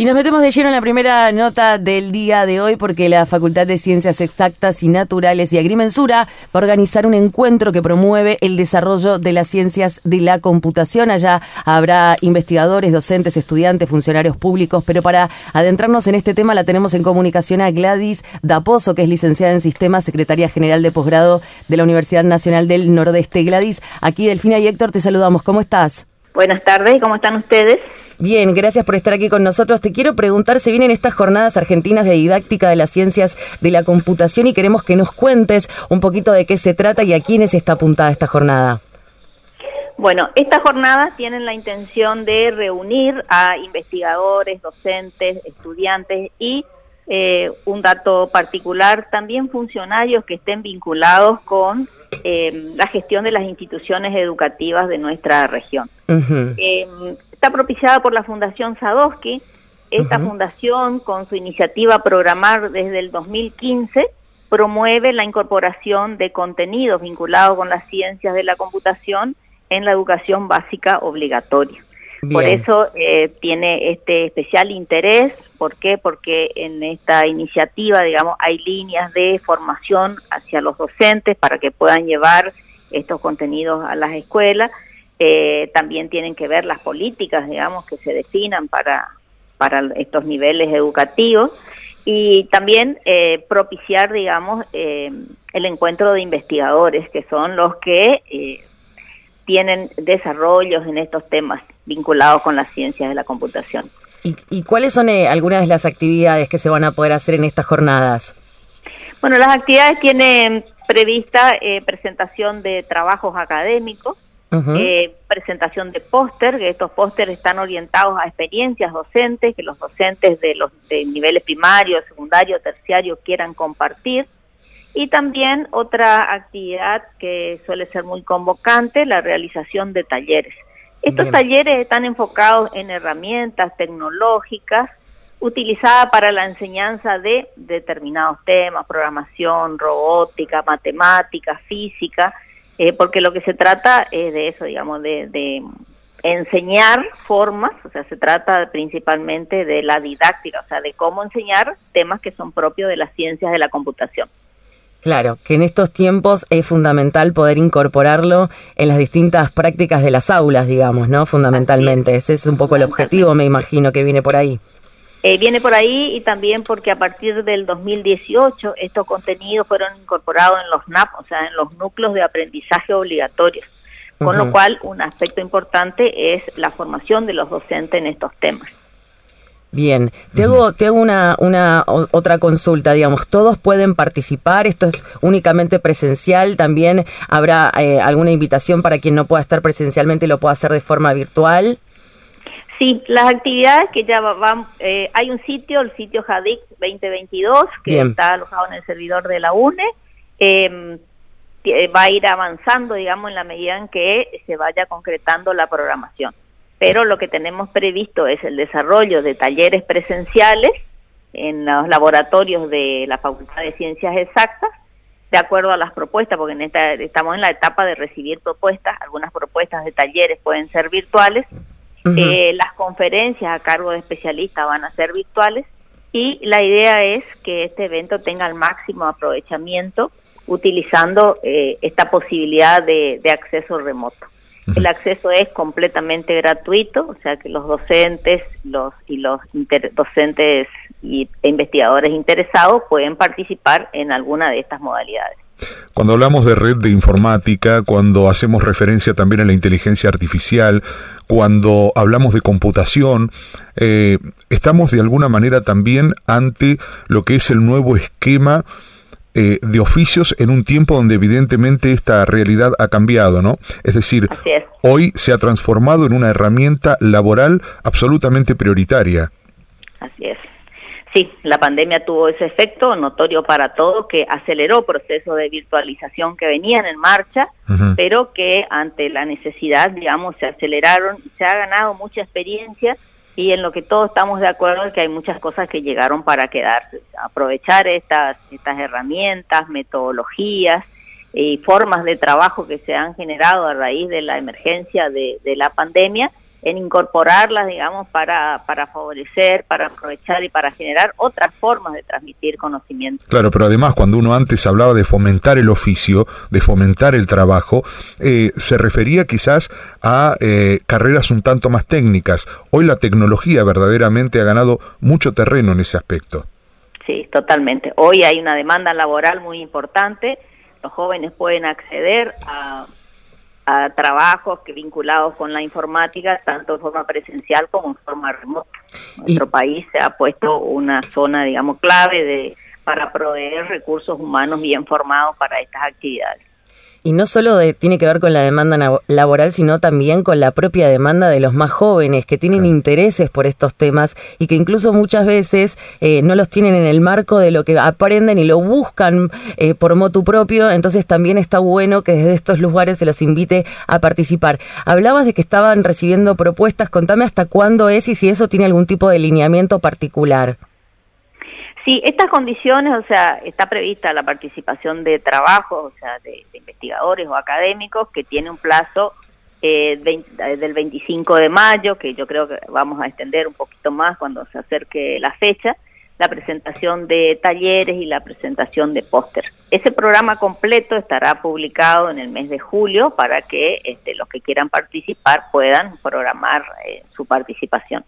Y nos metemos de lleno en la primera nota del día de hoy porque la Facultad de Ciencias Exactas y Naturales y Agrimensura va a organizar un encuentro que promueve el desarrollo de las ciencias de la computación. Allá habrá investigadores, docentes, estudiantes, funcionarios públicos, pero para adentrarnos en este tema la tenemos en comunicación a Gladys Daposo, que es licenciada en Sistemas, secretaria general de posgrado de la Universidad Nacional del Nordeste. Gladys, aquí Delfina y Héctor te saludamos. ¿Cómo estás? Buenas tardes, ¿cómo están ustedes? Bien, gracias por estar aquí con nosotros. Te quiero preguntar, se vienen estas jornadas argentinas de didáctica de las ciencias de la computación y queremos que nos cuentes un poquito de qué se trata y a quiénes está apuntada esta jornada. Bueno, estas jornadas tienen la intención de reunir a investigadores, docentes, estudiantes y eh, un dato particular, también funcionarios que estén vinculados con eh, la gestión de las instituciones educativas de nuestra región. Eh, está propiciada por la Fundación Sadowski. Esta fundación, con su iniciativa Programar desde el 2015, promueve la incorporación de contenidos vinculados con las ciencias de la computación en la educación básica obligatoria. Por eso eh, tiene este especial interés. ¿Por qué? Porque en esta iniciativa, digamos, hay líneas de formación hacia los docentes para que puedan llevar estos contenidos a las escuelas. Eh, también tienen que ver las políticas, digamos, que se definan para, para estos niveles educativos y también eh, propiciar, digamos, el encuentro de investigadores, que son los que tienen desarrollos en estos temas vinculados con las ciencias de la computación. ¿Y, cuáles son eh, algunas de las actividades que se van a poder hacer en estas jornadas? Bueno, las actividades tienen prevista eh, presentación de trabajos académicos, eh, presentación de póster, que estos pósteres están orientados a experiencias docentes, que los docentes de los de niveles primario, secundario, terciario quieran compartir. Y también otra actividad que suele ser muy convocante, la realización de talleres. Estos talleres están enfocados en herramientas tecnológicas utilizadas para la enseñanza de determinados temas, programación, robótica, matemática, física, eh, porque lo que se trata es de eso, digamos, de, de enseñar formas, o sea, se trata principalmente de la didáctica, o sea, de cómo enseñar temas que son propios de las ciencias de la computación. Claro, que en estos tiempos es fundamental poder incorporarlo en las distintas prácticas de las aulas, digamos, ¿no? Fundamentalmente. Ese es un poco el objetivo, me imagino, que viene por ahí. Eh, viene por ahí y también porque a partir del 2018 estos contenidos fueron incorporados en los NAP, o sea, en los núcleos de aprendizaje obligatorios. Con lo cual, un aspecto importante es la formación de los docentes en estos temas. Bien, te hago, una, una otra consulta, digamos, ¿todos pueden participar? ¿Esto es únicamente presencial? ¿También habrá eh, alguna invitación para quien no pueda estar presencialmente y lo pueda hacer de forma virtual? Sí, las actividades que ya van, eh, hay un sitio, el sitio Jadix 2022, que está alojado en el servidor de la UNE, em, va a ir avanzando, digamos, en la medida en que se vaya concretando la programación pero lo que tenemos previsto es el desarrollo de talleres presenciales en los laboratorios de la Facultad de Ciencias Exactas, de acuerdo a las propuestas, porque en esta, estamos en la etapa de recibir propuestas, algunas propuestas de talleres pueden ser virtuales, eh, las conferencias a cargo de especialistas van a ser virtuales y la idea es que este evento tenga el máximo aprovechamiento utilizando eh, esta posibilidad de acceso remoto. El acceso es completamente gratuito, o sea que los docentes los y los docentes y, e investigadores interesados pueden participar en alguna de estas modalidades. Cuando hablamos de red de informática, cuando hacemos referencia también a la inteligencia artificial, cuando hablamos de computación, eh, estamos de alguna manera también ante lo que es el nuevo esquema eh, de oficios en un tiempo donde evidentemente esta realidad ha cambiado, ¿no? Es decir, hoy se ha transformado en una herramienta laboral absolutamente prioritaria. Así es. Sí, la pandemia tuvo ese efecto notorio para todos que aceleró procesos de virtualización que venían en marcha, pero que ante la necesidad, digamos, se aceleraron y se ha ganado mucha experiencia y en lo que todos estamos de acuerdo es que hay muchas cosas que llegaron para quedarse. Aprovechar estas, estas herramientas, metodologías y formas de trabajo que se han generado a raíz de la emergencia de, la pandemia en incorporarlas, digamos, para, para favorecer, para aprovechar y para generar otras formas de transmitir conocimiento. Claro, pero además cuando uno antes hablaba de fomentar el oficio, de fomentar el trabajo, eh, se refería quizás a eh, carreras un tanto más técnicas. Hoy la tecnología verdaderamente ha ganado mucho terreno en ese aspecto. Sí, totalmente. Hoy hay una demanda laboral muy importante. Los jóvenes pueden acceder a a trabajos que vinculados con la informática, tanto en forma presencial como en forma remota. Nuestro país se ha puesto una zona, digamos, clave de para proveer recursos humanos bien formados para estas actividades. Y no solo tiene que ver con la demanda laboral, sino también con la propia demanda de los más jóvenes que tienen intereses por estos temas y que incluso muchas veces eh, no los tienen en el marco de lo que aprenden y lo buscan eh, por motu propio. Entonces también está bueno que desde estos lugares se los invite a participar. Hablabas de que estaban recibiendo propuestas. Contame hasta cuándo es y si eso tiene algún tipo de lineamiento particular. Sí, estas condiciones, o sea, está prevista la participación de trabajos, o sea, de, investigadores o académicos que tiene un plazo eh, del 25 de mayo, que yo creo que vamos a extender un poquito más cuando se acerque la fecha, la presentación de talleres y la presentación de póster. Ese programa completo estará publicado en el mes de julio para que este, los que quieran participar puedan programar eh, su participación.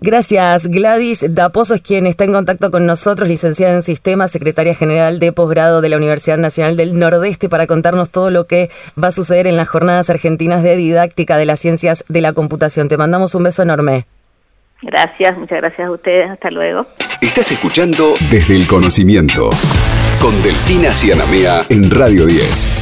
Gracias. Gladys Daposo es quien está en contacto con nosotros, licenciada en Sistemas, secretaria general de posgrado de la Universidad Nacional del Nordeste, para contarnos todo lo que va a suceder en las jornadas argentinas de didáctica de las ciencias de la computación. Te mandamos un beso enorme. Gracias, muchas gracias a ustedes. Hasta luego. Estás escuchando Desde el Conocimiento con Delfina Cianamea en Radio 10.